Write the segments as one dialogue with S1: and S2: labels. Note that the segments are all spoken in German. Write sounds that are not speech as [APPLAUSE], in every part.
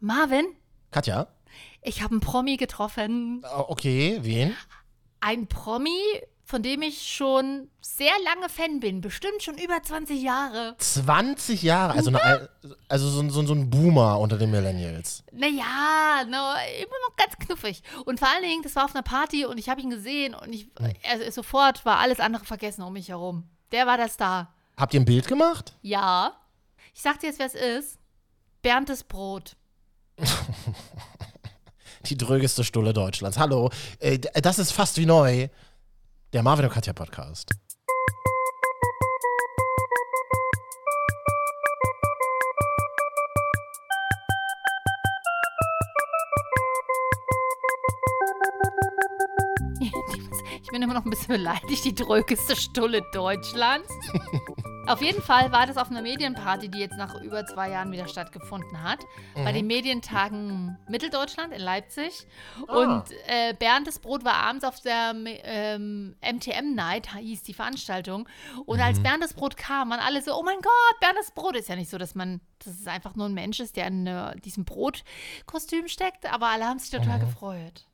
S1: Marvin,
S2: Katja?
S1: ich habe einen Promi getroffen.
S2: Oh, Okay, wen?
S1: Ein Promi, von dem ich schon sehr lange Fan bin. Bestimmt schon über 20 Jahre.
S2: 20 Jahre, also, eine, also so, ein- so, so ein Boomer unter den Millennials.
S1: Naja, no, immer noch ganz knuffig. Und vor allen Dingen, das war auf einer Party und ich habe ihn gesehen und ich, also sofort war alles andere vergessen um mich herum. Der war der Star.
S2: Habt ihr ein Bild gemacht?
S1: Ja. Ich sag dir jetzt, wer es ist. Berntes Brot. [LAUGHS]
S2: Die drögeste Stulle Deutschlands. Hallo, äh, das ist fast wie neu. Der Marvin und Katja Podcast. [LAUGHS]
S1: Ich bin immer noch ein bisschen beleidigt, die drögeste Stulle Deutschlands. [LAUGHS] auf jeden Fall war das auf einer Medienparty, die jetzt nach über zwei Jahren wieder stattgefunden hat. Bei den Medientagen Mitteldeutschland in Leipzig. Und äh, Berndes Brot war abends auf der ähm, MTM Night, hieß die Veranstaltung. Und als Berndes Brot kam, waren alle so, oh mein Gott, Berndes Brot. Ist ja nicht so, dass man, dass es einfach nur ein Mensch ist, der in äh, diesem Brotkostüm steckt. Aber alle haben sich total gefreut.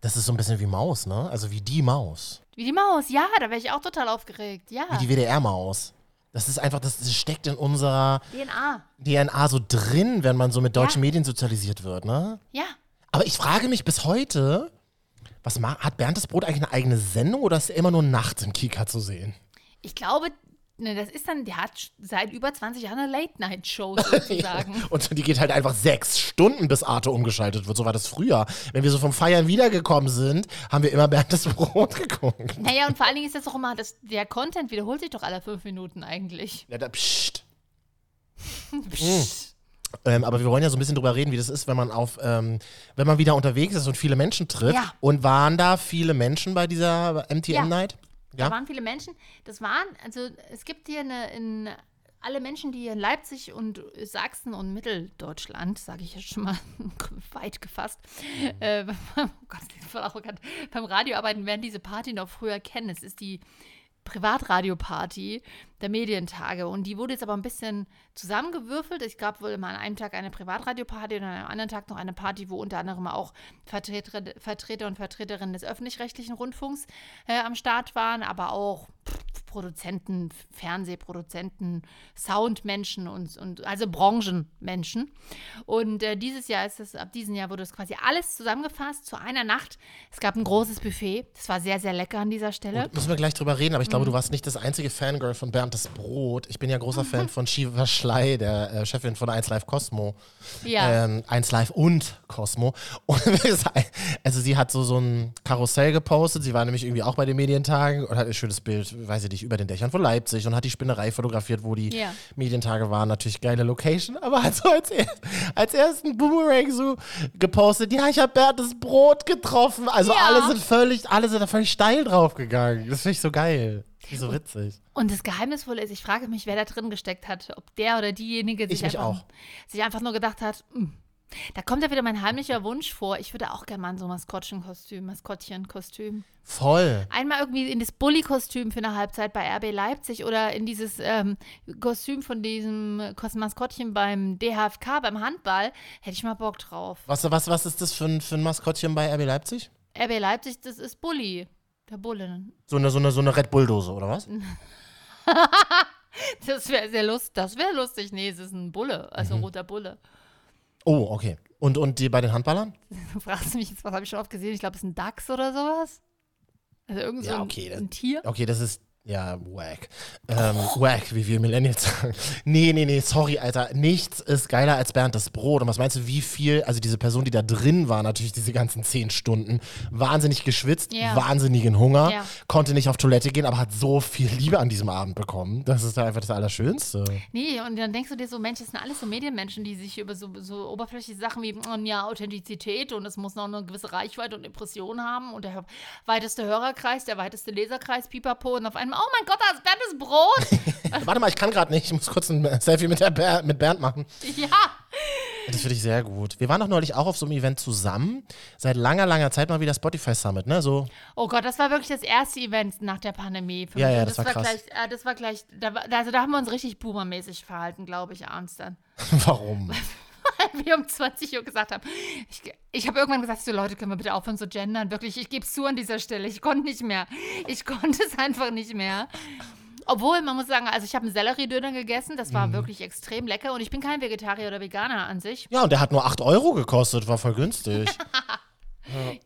S2: Das ist so ein bisschen wie Maus, ne? Also wie die Maus.
S1: Wie die Maus, ja, da wäre ich auch total aufgeregt, ja.
S2: Wie die WDR-Maus. Das ist einfach, das, das steckt in unserer
S1: DNA,
S2: DNA so drin, wenn man so mit deutschen
S1: Ja.
S2: Medien sozialisiert wird, ne?
S1: ja.
S2: Aber ich frage mich bis heute, was hat Bernd das Brot eigentlich eine eigene Sendung oder ist er immer nur nachts im Kika zu sehen?
S1: Ich glaube, ne, das ist dann, der hat seit über 20 Jahren eine Late-Night-Show [LAUGHS] sozusagen.
S2: Und die geht halt einfach sechs Stunden, bis Arte umgeschaltet wird. So war das früher. Wenn wir so vom Feiern wiedergekommen sind, haben wir immer Bernd das Brot [LAUGHS] geguckt.
S1: naja, und vor allen Dingen ist das auch immer, das, der Content wiederholt sich doch alle fünf Minuten eigentlich.
S2: Ja, da, psst. [LAUGHS]
S1: Psst.
S2: Ähm, aber wir wollen ja so ein bisschen drüber reden, wie das ist, wenn man auf, ähm, wenn man wieder unterwegs ist und viele Menschen trifft.
S1: Ja.
S2: Und waren da viele Menschen bei dieser MTM
S1: Ja.
S2: Night?
S1: Da
S2: Ja.
S1: waren viele Menschen. Das waren, also es gibt hier eine, in alle Menschen, die hier in Leipzig und Sachsen und Mitteldeutschland, sage ich jetzt schon mal [LAUGHS] weit gefasst, äh, [LAUGHS] oh Gott, das ist voll arrogant, beim Radio arbeiten, werden diese Party noch früher kennen. Es ist die Privatradioparty der Medientage und die wurde jetzt aber ein bisschen zusammengewürfelt. Es gab wohl immer an einem Tag eine Privatradioparty und an einem anderen Tag noch eine Party, wo unter anderem auch Vertreter, Vertreter und Vertreterinnen des öffentlich-rechtlichen Rundfunks äh, am Start waren, aber auch Produzenten, Fernsehproduzenten, Soundmenschen und, und also Branchenmenschen. Und äh, dieses Jahr ist es, ab diesem Jahr wurde es quasi alles zusammengefasst zu einer Nacht. Es gab ein großes Buffet. Das war sehr, sehr lecker an dieser Stelle.
S2: Müssen wir gleich drüber reden, aber ich
S1: Mhm.
S2: glaube, du warst nicht das einzige Fangirl von Bernd das Brot. Ich bin ja großer Fan [LAUGHS] von Shiva Schley, der äh, Chefin von 1 Live Cosmo.
S1: Ja.
S2: Ähm, 1 Live und Cosmo. [LAUGHS] Und also sie hat so, so ein Karussell gepostet. Sie war nämlich irgendwie auch bei den Medientagen und hat ein schönes Bild, weiß ich nicht, über den Dächern von Leipzig und hat die Spinnerei fotografiert, wo die
S1: Ja.
S2: Medientage waren. Natürlich geile Location, aber hat [LAUGHS] so als, er, als ersten Boomerang so gepostet, ja, ich habe Bernd das Brot getroffen. Also
S1: Ja.
S2: alle sind völlig, alle sind da völlig steil drauf gegangen. Das finde ich so geil. So witzig.
S1: Und das Geheimnisvolle ist, ich frage mich, wer da drin gesteckt hat. Ob der oder diejenige sich, einfach,
S2: auch.
S1: sich einfach nur gedacht hat, "Hm, da kommt ja wieder mein heimlicher Wunsch vor. Ich würde auch gerne mal in so ein Maskottchenkostüm, Maskottchenkostüm.
S2: Voll.
S1: Einmal irgendwie in das Bully-Kostüm für eine Halbzeit bei RB Leipzig oder in dieses ähm, Kostüm von diesem Maskottchen beim DHFK, beim Handball. Hätte ich mal Bock drauf.
S2: Was, was, was ist das für ein, für ein Maskottchen bei RB Leipzig?
S1: RB Leipzig, das ist Bully. Der Bulle.
S2: So eine, so eine, so eine Red Bull-Dose, oder was? [LAUGHS]
S1: Das wäre sehr lustig. Das wäre lustig. Nee, es ist ein Bulle, also ein roter Bulle.
S2: Oh, okay. Und, und die bei den Handballern? [LAUGHS]
S1: Du fragst mich jetzt, was habe ich schon oft gesehen? Ich glaube, es ist ein Dachs oder sowas. Also irgend so
S2: Ja,
S1: ein,
S2: okay, das-
S1: ein Tier.
S2: Okay, das ist, ja, wack. Ähm, wack, wie wir Millennials [LAUGHS] sagen. Nee, nee, nee, sorry, Alter. Nichts ist geiler als Bernd das Brot. Und was meinst du, wie viel, also diese Person, die da drin war, natürlich diese ganzen zehn Stunden, wahnsinnig geschwitzt,
S1: Ja.
S2: wahnsinnigen Hunger,
S1: Ja.
S2: konnte nicht auf Toilette gehen, aber hat so viel Liebe an diesem Abend bekommen. Das ist einfach das Allerschönste.
S1: Nee, und dann denkst du dir so, Mensch, das sind alles so Medienmenschen, die sich über so, so oberflächliche Sachen wie mm, ja, Authentizität und es muss noch eine gewisse Reichweite und Impression haben und der weiteste Hörerkreis, der weiteste Leserkreis, pipapo und auf einmal, oh mein Gott, da ist Bernes Brot. [LAUGHS]
S2: Warte mal, ich kann gerade nicht. Ich muss kurz ein Selfie mit, der Ber mit Bernd machen.
S1: ja.
S2: Das finde ich sehr gut. Wir waren doch neulich auch auf so einem Event zusammen. Seit langer, langer Zeit mal wieder Spotify Summit, ne? So,
S1: Oh Gott, das war wirklich das erste Event nach der Pandemie. Für
S2: Ja,
S1: mich.
S2: ja,
S1: Und
S2: das war krass.
S1: Gleich, äh, das war gleich, da, war- also da haben wir uns richtig boomermäßig verhalten, glaube ich, abends dann. [LAUGHS]
S2: warum? [LAUGHS] [LAUGHS]
S1: wir um 20 Uhr gesagt haben. Ich, ich habe irgendwann gesagt, so Leute, können wir bitte aufhören zu gendern? Wirklich, ich gebe es zu an dieser Stelle. Ich konnte nicht mehr. Ich konnte es einfach nicht mehr. Obwohl, man muss sagen, also ich habe einen Sellerie-Döner gegessen, das war mhm. wirklich extrem lecker und ich bin kein Vegetarier oder Veganer an sich.
S2: Ja, und der hat nur 8 Euro gekostet, war voll günstig. [LAUGHS]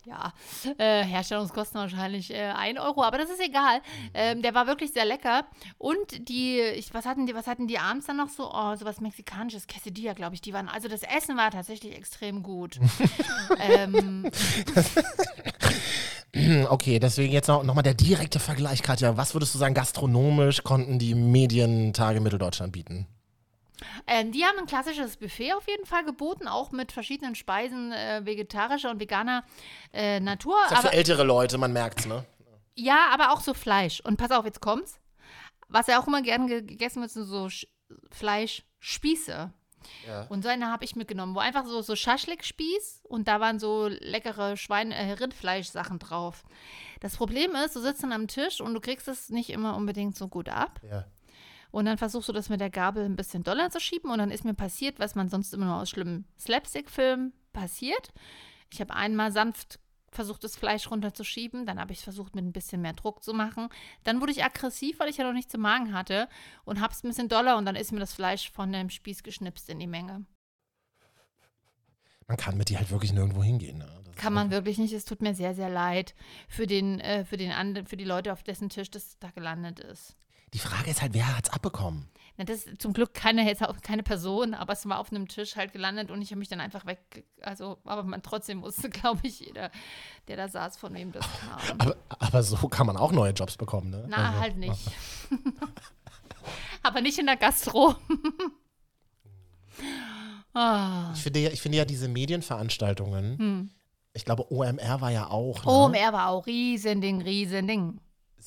S1: Ja, äh, Herstellungskosten wahrscheinlich äh, 1 Euro, aber das ist egal. Ähm, der war wirklich sehr lecker. Und die, ich, was hatten die, was hatten die abends dann noch so? Oh, sowas Mexikanisches, Quesadilla, glaube ich. Die waren, also das Essen war tatsächlich extrem gut. [LAUGHS] ähm, [LAUGHS]
S2: Okay, deswegen jetzt noch, noch mal der direkte Vergleich, Katja. Was würdest du sagen, gastronomisch konnten die Medientage Mitteldeutschland bieten?
S1: Ähm, die haben ein klassisches Buffet auf jeden Fall geboten, auch mit verschiedenen Speisen äh, vegetarischer und veganer äh, Natur.
S2: Das ist ja für ältere Leute, man merkt's, ne?
S1: Ja, aber auch so Fleisch. Und pass auf, jetzt kommt's. Was ja auch immer gerne gegessen wird, sind so Sch Fleischspieße. Ja. Und so eine habe ich mitgenommen, wo einfach so, so Schaschlik-Spieß und da waren so leckere Schwein äh, Rindfleisch-Sachen drauf. Das Problem ist, du sitzt dann am Tisch und du kriegst es nicht immer unbedingt so gut ab. Ja. Und dann versuchst du das mit der Gabel ein bisschen doller zu schieben. Und dann ist mir passiert, was man sonst immer nur aus schlimmen Slapstick-Filmen passiert. Ich habe einmal sanft versucht, das Fleisch runterzuschieben. Dann habe ich versucht, mit ein bisschen mehr Druck zu machen. Dann wurde ich aggressiv, weil ich ja noch nichts im Magen hatte. Und habe es ein bisschen doller. Und dann ist mir das Fleisch von dem Spieß geschnipst in die Menge.
S2: Man kann mit dir halt wirklich nirgendwo hingehen. Ne?
S1: Kann man wirklich nicht. Es tut mir sehr, sehr leid für, den, äh, für, den für die Leute, auf dessen Tisch das da gelandet ist.
S2: Die Frage ist halt, wer hat es abbekommen?
S1: Na, das ist zum Glück keine, keine Person, aber es war auf einem Tisch halt gelandet und ich habe mich dann einfach weg. Also, aber man trotzdem wusste, [LAUGHS] glaube ich, jeder, der da saß, von wem das
S2: kam. [LAUGHS] Aber, aber so kann man auch neue Jobs bekommen, ne?
S1: Na, also. halt nicht. [LAUGHS] aber nicht in der Gastro.
S2: ah. ich, finde ja, ich finde ja diese Medienveranstaltungen, hm. ich glaube, OMR war ja auch.
S1: Ne? OMR war auch Riesending, Riesending.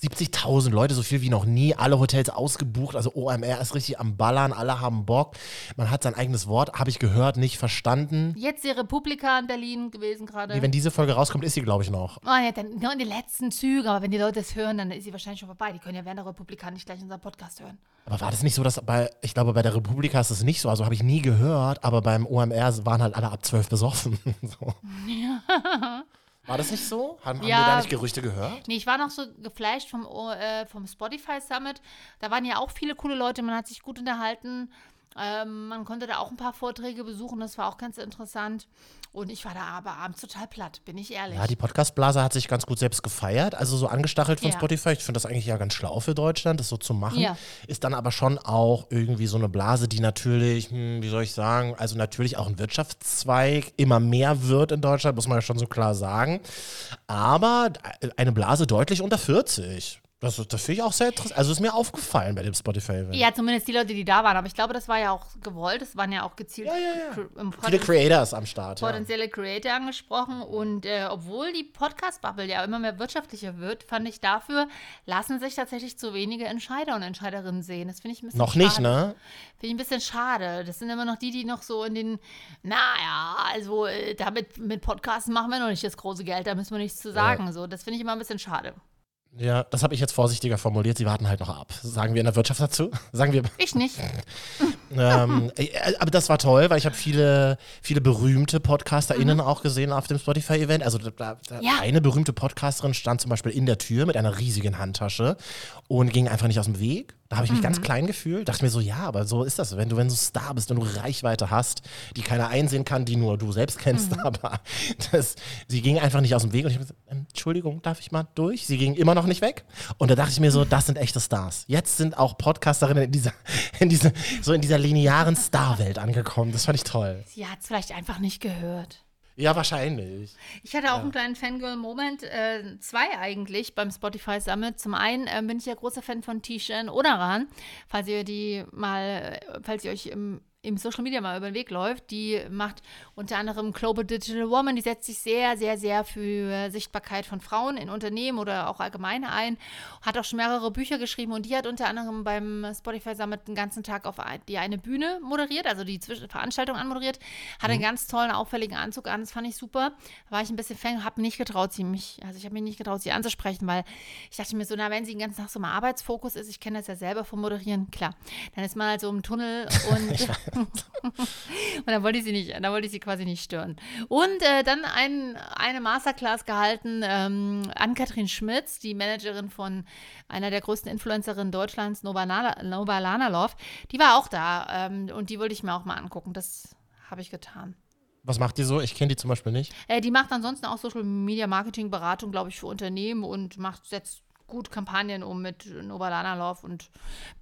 S2: 70.000 Leute, so viel wie noch nie, alle Hotels ausgebucht, also OMR ist richtig am Ballern, alle haben Bock. Man hat sein eigenes Wort, habe ich gehört, nicht verstanden.
S1: Jetzt die Republika in Berlin gewesen gerade.
S2: Nee, wenn diese Folge rauskommt, ist sie, glaube ich, noch.
S1: Oh ja, dann nur in den letzten Zügen, aber wenn die Leute es hören, dann ist sie wahrscheinlich schon vorbei. Die können ja während der Republika nicht gleich unseren Podcast hören.
S2: Aber war das nicht so, dass bei, ich glaube, bei der Republika ist es nicht so, also habe ich nie gehört, aber beim OMR waren halt alle ab 12 besoffen. [LAUGHS] so. [LAUGHS] Ja. War das nicht so? Haben, ja, haben wir da nicht Gerüchte gehört?
S1: Nee, ich war noch so geflasht vom, äh, vom Spotify Summit. Da waren ja auch viele coole Leute, man hat sich gut unterhalten. Ähm, man konnte da auch ein paar Vorträge besuchen, das war auch ganz interessant. Und ich war da aber abends total platt, bin ich ehrlich.
S2: Ja, die Podcast-Blase hat sich ganz gut selbst gefeiert, also so angestachelt von ja. Spotify. Ich finde das eigentlich ja ganz schlau für Deutschland, das so zu machen. Ja. Ist dann aber schon auch irgendwie so eine Blase, die natürlich, hm, wie soll ich sagen, also natürlich auch ein Wirtschaftszweig immer mehr wird in Deutschland, muss man ja schon so klar sagen. Aber eine Blase deutlich unter 40. Das, das finde ich auch sehr interessant. Also ist mir aufgefallen bei dem Spotify-Event.
S1: Ja, zumindest die Leute, die da waren. Aber ich glaube, das war ja auch gewollt. Das waren ja auch gezielt
S2: ja, ja, ja. viele Creators am Start.
S1: Potenzielle. Creator angesprochen. Und äh, obwohl die Podcast-Bubble ja immer mehr wirtschaftlicher wird, fand ich dafür, lassen sich tatsächlich zu wenige Entscheider und Entscheiderinnen sehen. Das finde ich ein bisschen
S2: Noch
S1: schade.
S2: nicht, ne?
S1: Finde ich ein bisschen schade. Das sind immer noch die, die noch so in den, naja, also äh, damit mit Podcasten machen wir noch nicht das große Geld, da müssen wir nichts zu sagen. So, das finde ich immer ein bisschen schade.
S2: Ja, das habe ich jetzt vorsichtiger formuliert. Sie warten halt noch ab. Sagen wir in der Wirtschaft dazu? Sagen wir.
S1: Ich nicht. [LAUGHS]
S2: ähm, äh, aber das war toll, weil ich habe viele, viele berühmte PodcasterInnen mhm. auch gesehen auf dem Spotify-Event. Also da, da ja. eine berühmte Podcasterin stand zum Beispiel in der Tür mit einer riesigen Handtasche und ging einfach nicht aus dem Weg. Da habe ich mich mhm. ganz klein gefühlt. Dachte mir so, ja, aber so ist das. Wenn du, wenn du Star bist, wenn du Reichweite hast, die keiner einsehen kann, die nur du selbst kennst, mhm. [LAUGHS] aber das, sie ging einfach nicht aus dem Weg. Und ich habe gesagt, Entschuldigung, darf ich mal durch? Sie ging immer noch nicht weg. Und da dachte ich mir so, das sind echte Stars. Jetzt sind auch Podcasterinnen in dieser, [LAUGHS] in dieser, so in dieser linearen Star-Welt angekommen. Das fand ich toll.
S1: Sie hat es vielleicht einfach nicht gehört.
S2: Ja, wahrscheinlich.
S1: Ich hatte auch ja. einen kleinen Fangirl-Moment, äh, zwei eigentlich beim Spotify Summit. Zum einen äh, bin ich ja großer Fan von Tishan Odaran, falls ihr die mal, äh, falls ihr euch im im Social Media mal über den Weg läuft. Die macht unter anderem Global Digital Woman, die setzt sich sehr, sehr, sehr für Sichtbarkeit von Frauen in Unternehmen oder auch allgemein ein. Hat auch schon mehrere Bücher geschrieben und die hat unter anderem beim Spotify Summit den ganzen Tag auf die eine Bühne moderiert, also die Veranstaltung anmoderiert. Hat mhm. einen ganz tollen, auffälligen Anzug an, das fand ich super. Da war ich ein bisschen Fan, habe nicht getraut, sie mich, also ich habe mich nicht getraut, sie anzusprechen, weil ich dachte mir so, na, wenn sie den ganzen Tag so mal Arbeitsfokus ist, ich kenne das ja selber vom Moderieren, klar, dann ist man halt so im Tunnel [LAUGHS] und [LAUGHS] Und dann wollte ich sie nicht, dann wollte ich sie quasi nicht stören. Und äh, dann ein, eine Masterclass gehalten ähm, an Katrin Schmitz, die Managerin von einer der größten Influencerinnen Deutschlands, Nova, Nova Lanalov. Die war auch da ähm, und die wollte ich mir auch mal angucken. Das habe ich getan.
S2: Was macht die so? Ich kenne die zum Beispiel nicht.
S1: Äh, die macht ansonsten auch Social Media Marketing Beratung, glaube ich, für Unternehmen und macht setzt gut Kampagnen um mit Nova Lanalov und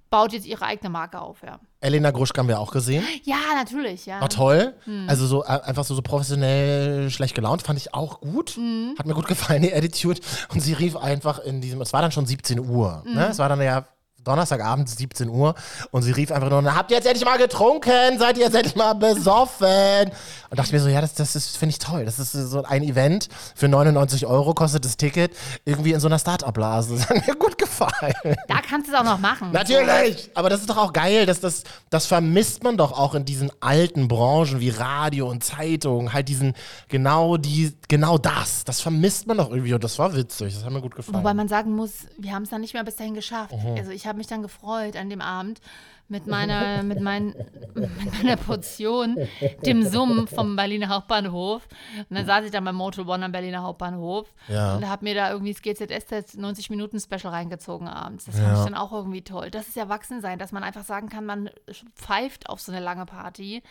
S1: baut jetzt ihre eigene Marke auf, ja.
S2: Elena Gruschka haben wir auch gesehen.
S1: Ja, natürlich, ja.
S2: War toll. Hm. Also so äh, einfach so, so professionell schlecht gelaunt, fand ich auch gut. Hm. Hat mir gut gefallen, die Attitude. Und sie rief einfach in diesem, es war dann schon 17 Uhr. Ne? Hm. Es war dann ja Donnerstagabend, 17 Uhr. Und sie rief einfach nur, habt ihr jetzt endlich mal getrunken? Seid ihr jetzt endlich mal besoffen? Und dachte mir so, ja, das, das ist, finde ich toll. Das ist so ein Event für 99 Euro kostet das Ticket. Irgendwie in so einer Start-up-Blase. [LAUGHS] Das hat mir gut gefallen.
S1: Da kannst du es auch noch machen.
S2: Natürlich! Aber das ist doch auch geil. Das, das, das vermisst man doch auch in diesen alten Branchen wie Radio und Zeitung. Halt diesen, genau die, genau das. Das vermisst man doch irgendwie. Und das war witzig. Das hat mir gut gefallen.
S1: Wobei man sagen muss, wir haben es dann nicht mehr bis dahin geschafft. Mhm. Also ich habe habe mich dann gefreut an dem Abend mit [LAUGHS] meiner, mit, mein, mit meiner Portion dem Summ vom Berliner Hauptbahnhof. Und dann saß ich dann beim Motel One am Berliner Hauptbahnhof
S2: ja.
S1: und habe mir da irgendwie das GZS 90 Minuten Special reingezogen abends. Das fand ja. ich dann auch irgendwie toll. Das ist Erwachsensein, dass man einfach sagen kann, man pfeift auf so eine lange Party.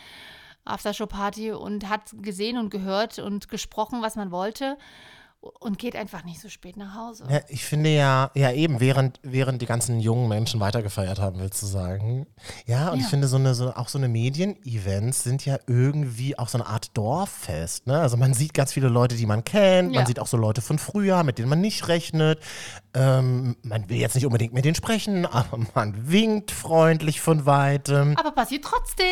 S1: Aftershow-Party und hat gesehen und gehört und gesprochen, was man wollte und geht einfach nicht so spät nach Hause.
S2: Ja, ich finde ja, ja eben, während, während die ganzen jungen Menschen weitergefeiert haben, willst du sagen. Ja, und ja. ich finde so eine, so, auch so eine Medien-Events sind ja irgendwie auch so eine Art Dorffest. Ne? Also man sieht ganz viele Leute, die man kennt, ja. man sieht auch so Leute von früher, mit denen man nicht rechnet. Ähm, man will jetzt nicht unbedingt mit denen sprechen, [LAUGHS] aber man winkt freundlich von weitem.
S1: Aber passiert trotzdem.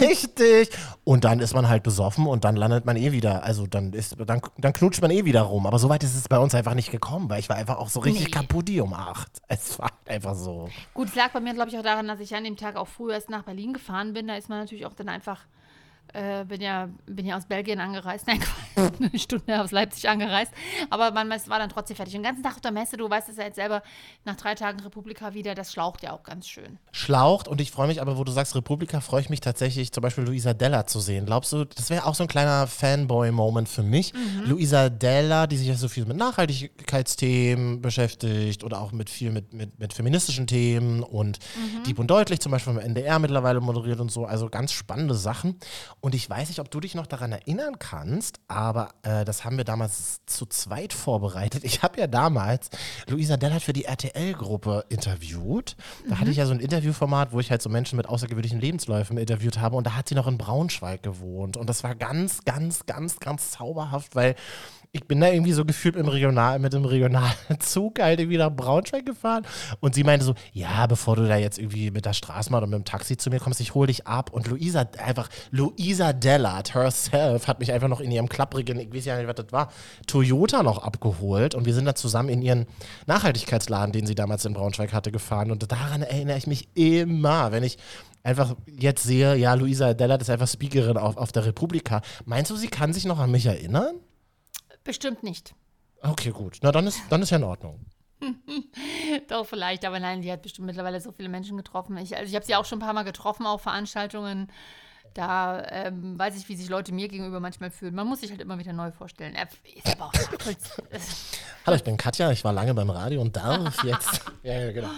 S2: Richtig. Und dann ist man halt besoffen und dann landet man eh wieder, also dann ist, dann, dann knutscht man eh wieder rum rum. Aber so weit ist es bei uns einfach nicht gekommen, weil ich war einfach auch so richtig nee. kaputt um acht. [LAUGHS] Es war einfach so.
S1: Gut, es lag bei mir, glaube ich, auch daran, dass ich an dem Tag auch früher erst nach Berlin gefahren bin. Da ist man natürlich auch dann einfach äh, bin, ja, bin ja aus Belgien angereist, [LAUGHS] nein, eine Stunde aus Leipzig angereist. Aber man war dann trotzdem fertig. Den ganzen Tag auf der Messe, du weißt es ja jetzt selber, nach drei Tagen Republika wieder, das schlaucht ja auch ganz schön.
S2: Schlaucht und ich freue mich aber, wo du sagst Republika, freue ich mich tatsächlich, zum Beispiel Luisa Della zu sehen. Glaubst du, das wäre auch so ein kleiner Fanboy-Moment für mich? Mhm. Luisa Della, die sich ja so viel mit Nachhaltigkeitsthemen beschäftigt oder auch mit viel mit, mit, mit feministischen Themen und mhm. Dieb und Deutlich zum Beispiel beim NDR mittlerweile moderiert und so. Also ganz spannende Sachen. Und ich weiß nicht, ob du dich noch daran erinnern kannst, aber äh, das haben wir damals zu zweit vorbereitet. Ich habe ja damals Luisa Dellert für die RTL-Gruppe interviewt. Da mhm. hatte ich ja so ein Interviewformat, wo ich halt so Menschen mit außergewöhnlichen Lebensläufen interviewt habe. Und da hat sie noch in Braunschweig gewohnt. Und das war ganz, ganz, ganz, ganz zauberhaft, weil ich bin da irgendwie so gefühlt im Regional, mit dem Regionalzug halt irgendwie nach Braunschweig gefahren. Und sie meinte so, ja, bevor du da jetzt irgendwie mit der Straßenbahn oder mit dem Taxi zu mir kommst, ich hole dich ab. Und Luisa, einfach, Luisa Dellert herself hat mich einfach noch in ihrem klapprigen, ich weiß ja nicht, was das war, Toyota noch abgeholt. Und wir sind da zusammen in ihren Nachhaltigkeitsladen, den sie damals in Braunschweig hatte, gefahren. Und daran erinnere ich mich immer, wenn ich einfach jetzt sehe, ja, Luisa Dellert ist einfach Speakerin auf, auf der Republika. Meinst du, sie kann sich noch an mich erinnern?
S1: Bestimmt nicht.
S2: Okay, gut. Na, dann ist, dann ist ja in Ordnung. [LAUGHS]
S1: Doch, vielleicht, aber nein, die hat bestimmt mittlerweile so viele Menschen getroffen. Ich, also ich habe sie auch schon ein paar Mal getroffen, auch Veranstaltungen. Da ähm, weiß ich, wie sich Leute mir gegenüber manchmal fühlen. Man muss sich halt immer wieder neu vorstellen. ist aber auch [LAUGHS]
S2: Hallo, ich bin Katja, ich war lange beim Radio und darf [LAUGHS] jetzt. ja, genau.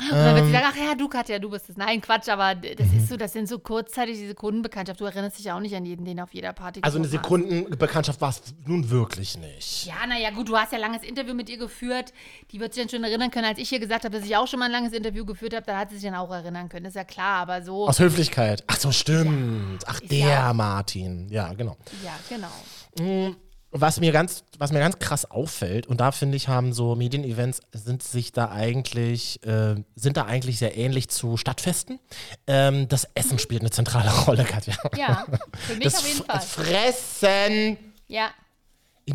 S1: Und dann wird sie ähm. sagen, ach ja, du Katja, du bist es. Nein, Quatsch, aber das mhm. ist so, das sind so kurzzeitig diese Sekundenbekanntschaft. Du erinnerst dich auch nicht an jeden, den auf jeder Party
S2: Also eine Sekundenbekanntschaft war es nun wirklich nicht.
S1: Ja, naja, gut, du hast ja ein langes Interview mit ihr geführt. Die wird sich dann schon erinnern können, als ich ihr gesagt habe, dass ich auch schon mal ein langes Interview geführt habe, da hat sie sich dann auch erinnern können. Das ist ja klar, aber so.
S2: Aus Höflichkeit. Ach so, stimmt. Ja. Ach, der ja. Martin. Ja, genau.
S1: Ja, genau.
S2: Mhm was mir ganz, was mir ganz krass auffällt, und da finde ich, haben so Medienevents sind sich da eigentlich, äh, sind da eigentlich sehr ähnlich zu Stadtfesten. Ähm, das Essen spielt eine zentrale [LAUGHS] Rolle, Katja.
S1: Ja, für mich
S2: das
S1: auf jeden Fall.
S2: Fressen.
S1: Ja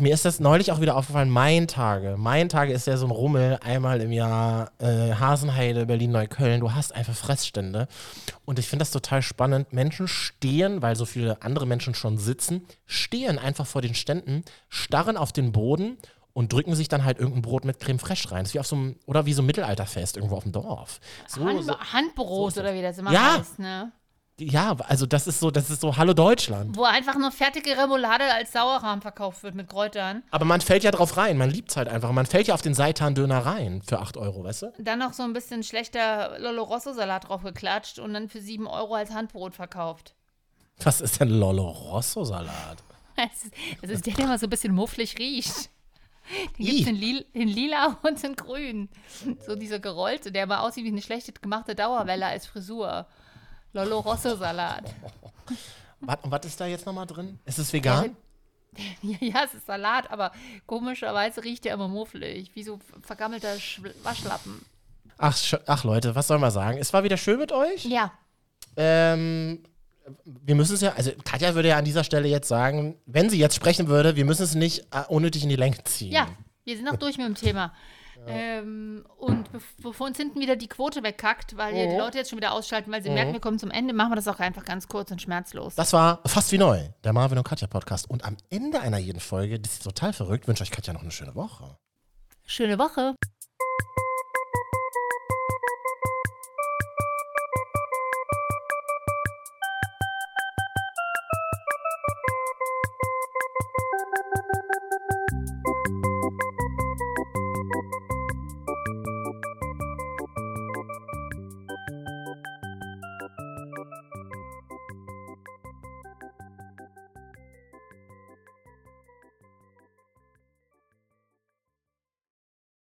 S2: mir ist das neulich auch wieder aufgefallen, Mein Tage. Mein Tage ist ja so ein Rummel, einmal im Jahr äh, Hasenheide, Berlin-Neukölln. Du hast einfach Fressstände. Und ich finde das total spannend. Menschen stehen, weil so viele andere Menschen schon sitzen, stehen einfach vor den Ständen, starren auf den Boden und drücken sich dann halt irgendein Brot mit Creme Fraiche rein. Das ist wie auf so einem, oder wie so ein Mittelalterfest irgendwo auf dem Dorf. So,
S1: Hand,
S2: so,
S1: Handbrot so oder wie das immer ja. heißt, ne?
S2: Ja, also das ist so, das ist so Hallo Deutschland.
S1: Wo einfach nur fertige Remoulade als Sauerrahm verkauft wird mit Kräutern.
S2: Aber man fällt ja drauf rein, man liebt es halt einfach. Man fällt ja auf den Seitan-Döner rein für 8 Euro, weißt du?
S1: Dann noch so ein bisschen schlechter Lolo Rosso-Salat drauf geklatscht und dann für 7 Euro als Handbrot verkauft.
S2: Was ist denn Lolo Rosso-Salat?
S1: Es ist, es ist der, der mal so ein bisschen mufflig riecht. Den gibt es in, Lil in lila [LAUGHS] und in grün. So dieser gerollte, der aber aussieht wie eine schlecht gemachte Dauerwelle als Frisur. Lolo Rosso Salat. [LAUGHS]
S2: Was, und was ist da jetzt nochmal drin? Ist es vegan?
S1: Ja, [LAUGHS] ja, es ist Salat, aber komischerweise riecht der immer mufflig. Wie so vergammelter Sch Waschlappen.
S2: Ach, ach Leute, was soll man sagen? Es war wieder schön mit euch.
S1: Ja,
S2: Ähm, wir müssen es ja, also Katja würde ja an dieser Stelle jetzt sagen, wenn sie jetzt sprechen würde, wir müssen es nicht äh, unnötig in die Länge ziehen.
S1: ja, wir sind noch durch mit dem Thema. Ähm, und bev bevor uns hinten wieder die Quote wegkackt, weil hier die Leute jetzt schon wieder ausschalten, weil sie merken, wir kommen zum Ende, machen wir das auch einfach ganz kurz und schmerzlos.
S2: Das war fast wie neu, der Marvin und Katja Podcast. Und am Ende einer jeden Folge, das ist total verrückt, wünsche euch Katja noch eine schöne Woche.
S1: Schöne Woche.